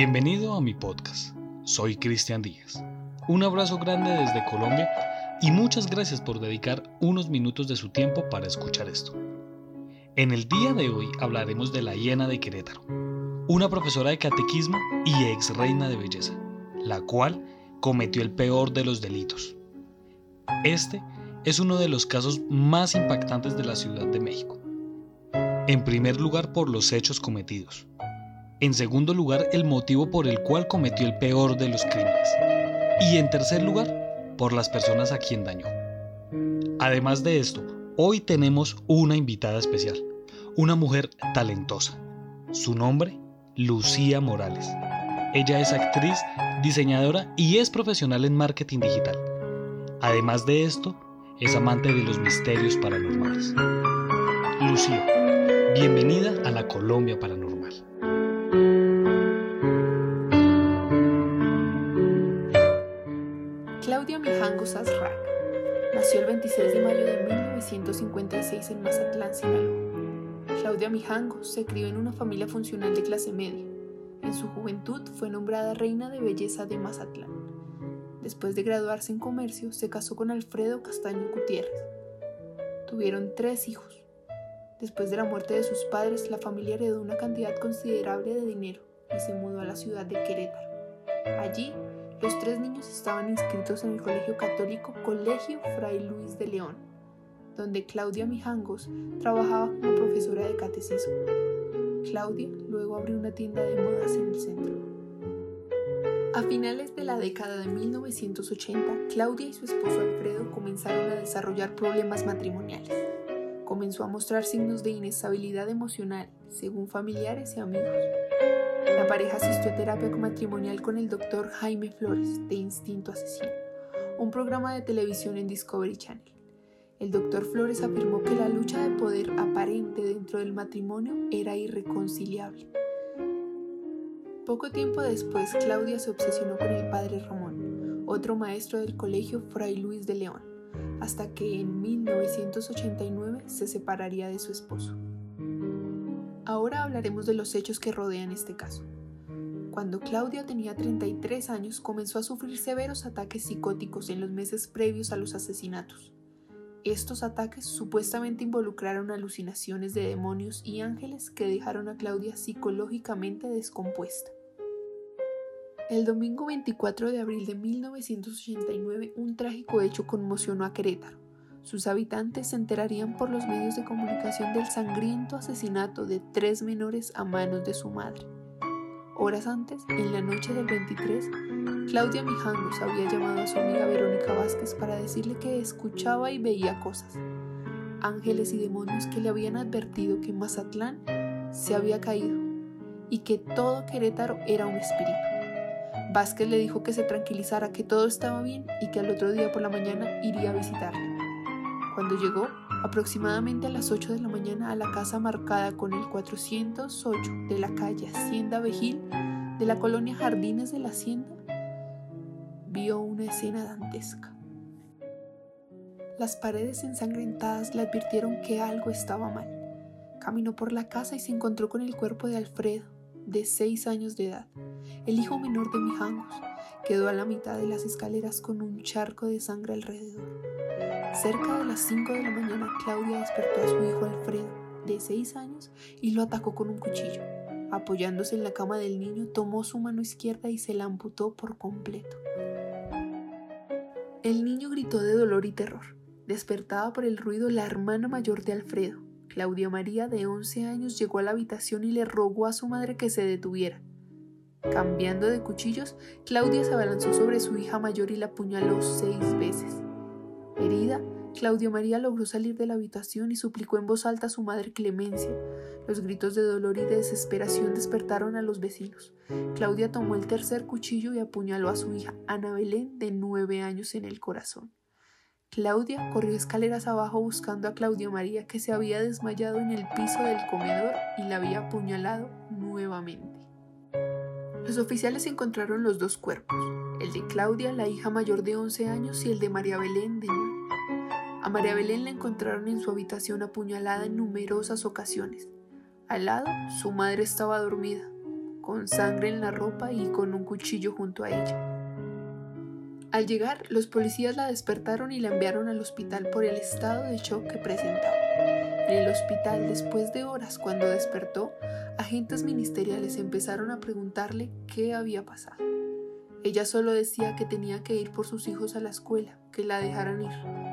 Bienvenido a mi podcast. Soy Cristian Díaz. Un abrazo grande desde Colombia y muchas gracias por dedicar unos minutos de su tiempo para escuchar esto. En el día de hoy hablaremos de la hiena de Querétaro, una profesora de catequismo y ex reina de belleza, la cual cometió el peor de los delitos. Este es uno de los casos más impactantes de la Ciudad de México. En primer lugar por los hechos cometidos. En segundo lugar el motivo por el cual cometió el peor de los crímenes. Y en tercer lugar por las personas a quien dañó. Además de esto, hoy tenemos una invitada especial, una mujer talentosa. Su nombre, Lucía Morales. Ella es actriz, diseñadora y es profesional en marketing digital. Además de esto, es amante de los misterios paranormales. Lucía, bienvenida a la Colombia Paranormal. Claudia Mijangos Azrak nació el 26 de mayo de 1956 en Mazatlán, Sinaloa. Claudia Mijangos se crió en una familia funcional de clase media. En su juventud fue nombrada reina de belleza de Mazatlán. Después de graduarse en comercio, se casó con Alfredo Castaño Gutiérrez. Tuvieron tres hijos. Después de la muerte de sus padres, la familia heredó una cantidad considerable de dinero y se mudó a la ciudad de Querétaro. Allí, los tres niños estaban inscritos en el colegio católico Colegio Fray Luis de León, donde Claudia Mijangos trabajaba como profesora de catecismo. Claudia luego abrió una tienda de modas en el centro. A finales de la década de 1980, Claudia y su esposo Alfredo comenzaron a desarrollar problemas matrimoniales. Comenzó a mostrar signos de inestabilidad emocional, según familiares y amigos. La pareja asistió a terapia matrimonial con el doctor Jaime Flores, de Instinto Asesino, un programa de televisión en Discovery Channel. El doctor Flores afirmó que la lucha de poder aparente dentro del matrimonio era irreconciliable poco tiempo después, Claudia se obsesionó con el padre Ramón, otro maestro del colegio Fray Luis de León, hasta que en 1989 se separaría de su esposo. Ahora hablaremos de los hechos que rodean este caso. Cuando Claudia tenía 33 años comenzó a sufrir severos ataques psicóticos en los meses previos a los asesinatos. Estos ataques supuestamente involucraron alucinaciones de demonios y ángeles que dejaron a Claudia psicológicamente descompuesta. El domingo 24 de abril de 1989, un trágico hecho conmocionó a Querétaro. Sus habitantes se enterarían por los medios de comunicación del sangriento asesinato de tres menores a manos de su madre. Horas antes, en la noche del 23, Claudia Mijangos había llamado a su amiga Verónica Vázquez para decirle que escuchaba y veía cosas, ángeles y demonios que le habían advertido que Mazatlán se había caído y que todo Querétaro era un espíritu. Vázquez le dijo que se tranquilizara, que todo estaba bien y que al otro día por la mañana iría a visitarle. Cuando llegó, aproximadamente a las 8 de la mañana, a la casa marcada con el 408 de la calle Hacienda Vejil de la colonia Jardines de la Hacienda, vio una escena dantesca. Las paredes ensangrentadas le advirtieron que algo estaba mal. Caminó por la casa y se encontró con el cuerpo de Alfredo, de seis años de edad, el hijo menor de Mijangos, quedó a la mitad de las escaleras con un charco de sangre alrededor. Cerca de las 5 de la mañana, Claudia despertó a su hijo Alfredo, de seis años, y lo atacó con un cuchillo. Apoyándose en la cama del niño, tomó su mano izquierda y se la amputó por completo. El niño gritó de dolor y terror. Despertada por el ruido la hermana mayor de Alfredo, Claudia María, de 11 años, llegó a la habitación y le rogó a su madre que se detuviera. Cambiando de cuchillos, Claudia se abalanzó sobre su hija mayor y la apuñaló seis veces. Herida, Claudia María logró salir de la habitación y suplicó en voz alta a su madre clemencia. Los gritos de dolor y de desesperación despertaron a los vecinos. Claudia tomó el tercer cuchillo y apuñaló a su hija Ana Belén, de nueve años, en el corazón. Claudia corrió escaleras abajo buscando a Claudia María que se había desmayado en el piso del comedor y la había apuñalado nuevamente. Los oficiales encontraron los dos cuerpos, el de Claudia, la hija mayor de 11 años, y el de María Belén de 9. A María Belén la encontraron en su habitación apuñalada en numerosas ocasiones. Al lado, su madre estaba dormida, con sangre en la ropa y con un cuchillo junto a ella. Al llegar, los policías la despertaron y la enviaron al hospital por el estado de shock que presentaba. En el hospital, después de horas, cuando despertó, agentes ministeriales empezaron a preguntarle qué había pasado. Ella solo decía que tenía que ir por sus hijos a la escuela, que la dejaran ir.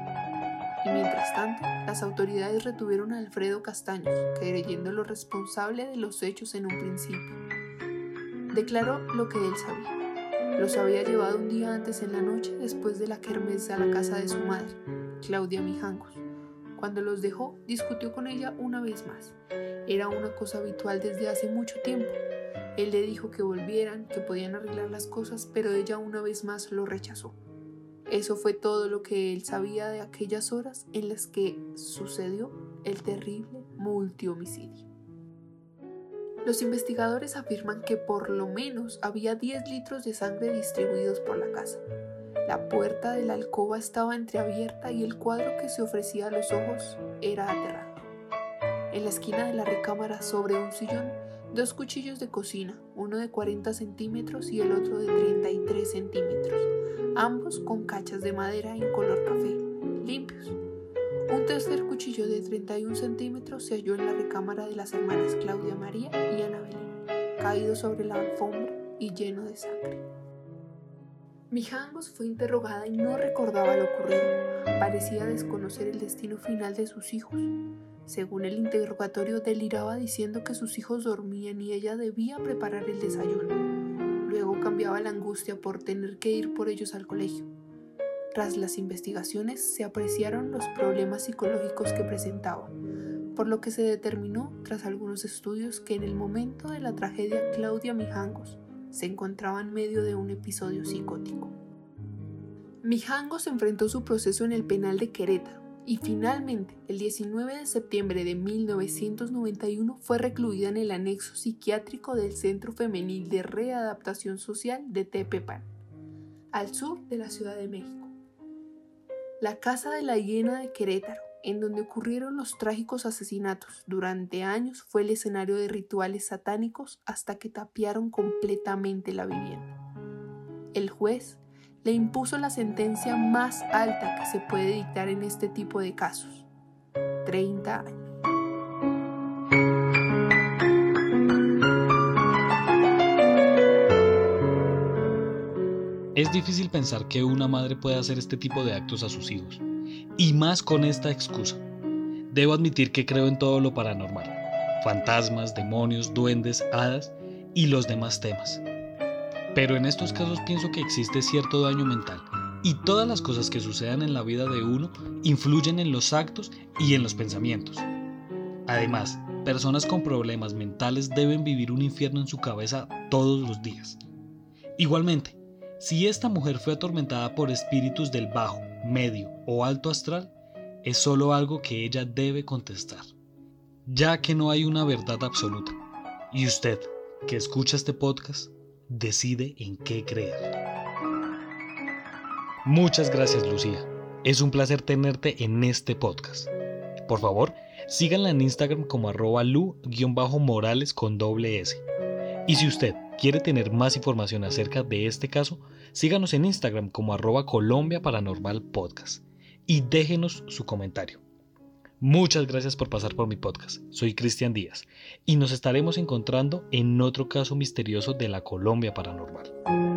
Y mientras tanto, las autoridades retuvieron a Alfredo Castaños, creyéndolo responsable de los hechos en un principio. Declaró lo que él sabía los había llevado un día antes en la noche después de la kermés a la casa de su madre, Claudia Mijangos. Cuando los dejó, discutió con ella una vez más. Era una cosa habitual desde hace mucho tiempo. Él le dijo que volvieran, que podían arreglar las cosas, pero ella una vez más lo rechazó. Eso fue todo lo que él sabía de aquellas horas en las que sucedió el terrible multihomicidio. Los investigadores afirman que por lo menos había 10 litros de sangre distribuidos por la casa. La puerta de la alcoba estaba entreabierta y el cuadro que se ofrecía a los ojos era aterrador. En la esquina de la recámara, sobre un sillón, dos cuchillos de cocina, uno de 40 centímetros y el otro de 33 centímetros, ambos con cachas de madera en color café, limpios. Un tercer cuchillo de 31 centímetros se halló en la recámara de las hermanas Claudia María y Ana Belén, caído sobre la alfombra y lleno de sangre. Mijangos fue interrogada y no recordaba lo ocurrido. Parecía desconocer el destino final de sus hijos. Según el interrogatorio, deliraba diciendo que sus hijos dormían y ella debía preparar el desayuno. Luego cambiaba la angustia por tener que ir por ellos al colegio. Tras las investigaciones se apreciaron los problemas psicológicos que presentaba, por lo que se determinó, tras algunos estudios, que en el momento de la tragedia Claudia Mijangos se encontraba en medio de un episodio psicótico. Mijangos enfrentó su proceso en el penal de Querétaro y finalmente, el 19 de septiembre de 1991, fue recluida en el anexo psiquiátrico del Centro Femenil de Readaptación Social de Tepepan, al sur de la Ciudad de México. La casa de la hiena de Querétaro, en donde ocurrieron los trágicos asesinatos, durante años fue el escenario de rituales satánicos hasta que tapiaron completamente la vivienda. El juez le impuso la sentencia más alta que se puede dictar en este tipo de casos, 30 años. Es difícil pensar que una madre pueda hacer este tipo de actos a sus hijos, y más con esta excusa. Debo admitir que creo en todo lo paranormal, fantasmas, demonios, duendes, hadas y los demás temas. Pero en estos casos pienso que existe cierto daño mental y todas las cosas que sucedan en la vida de uno influyen en los actos y en los pensamientos. Además, personas con problemas mentales deben vivir un infierno en su cabeza todos los días. Igualmente, si esta mujer fue atormentada por espíritus del bajo, medio o alto astral, es solo algo que ella debe contestar, ya que no hay una verdad absoluta. Y usted, que escucha este podcast, decide en qué creer. Muchas gracias Lucía. Es un placer tenerte en este podcast. Por favor, síganla en Instagram como arroba lu-morales con doble S. Y si usted quiere tener más información acerca de este caso, síganos en Instagram como arroba Colombia Paranormal Podcast y déjenos su comentario. Muchas gracias por pasar por mi podcast. Soy Cristian Díaz y nos estaremos encontrando en otro caso misterioso de la Colombia Paranormal.